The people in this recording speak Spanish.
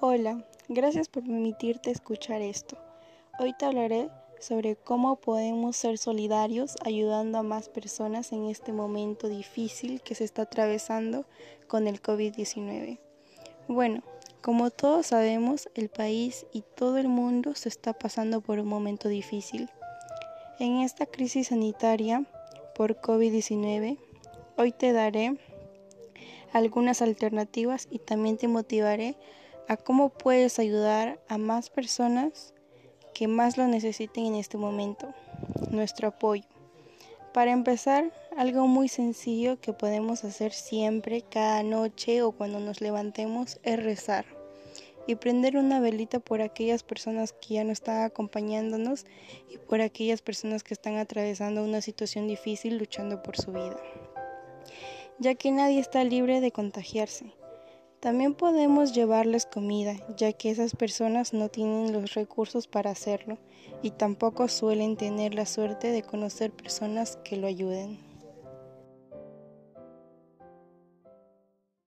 Hola, gracias por permitirte escuchar esto. Hoy te hablaré sobre cómo podemos ser solidarios ayudando a más personas en este momento difícil que se está atravesando con el COVID-19. Bueno, como todos sabemos, el país y todo el mundo se está pasando por un momento difícil. En esta crisis sanitaria por COVID-19, hoy te daré algunas alternativas y también te motivaré a cómo puedes ayudar a más personas que más lo necesiten en este momento, nuestro apoyo. Para empezar, algo muy sencillo que podemos hacer siempre, cada noche o cuando nos levantemos, es rezar y prender una velita por aquellas personas que ya no están acompañándonos y por aquellas personas que están atravesando una situación difícil luchando por su vida, ya que nadie está libre de contagiarse. También podemos llevarles comida, ya que esas personas no tienen los recursos para hacerlo y tampoco suelen tener la suerte de conocer personas que lo ayuden.